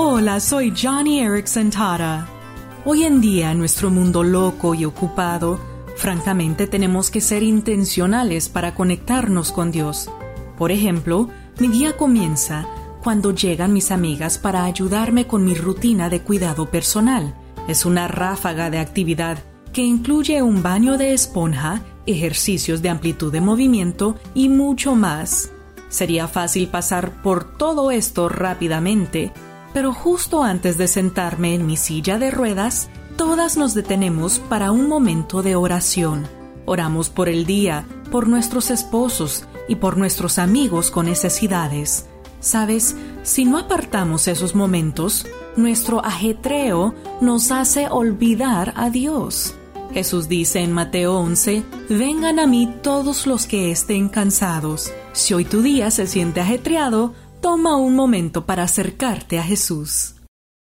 Hola, soy Johnny Erickson Tara. Hoy en día, en nuestro mundo loco y ocupado, francamente tenemos que ser intencionales para conectarnos con Dios. Por ejemplo, mi día comienza cuando llegan mis amigas para ayudarme con mi rutina de cuidado personal. Es una ráfaga de actividad que incluye un baño de esponja, ejercicios de amplitud de movimiento y mucho más. Sería fácil pasar por todo esto rápidamente, pero justo antes de sentarme en mi silla de ruedas, todas nos detenemos para un momento de oración. Oramos por el día, por nuestros esposos y por nuestros amigos con necesidades. Sabes, si no apartamos esos momentos, nuestro ajetreo nos hace olvidar a Dios. Jesús dice en Mateo 11, Vengan a mí todos los que estén cansados. Si hoy tu día se siente ajetreado, toma un momento para acercarte a Jesús.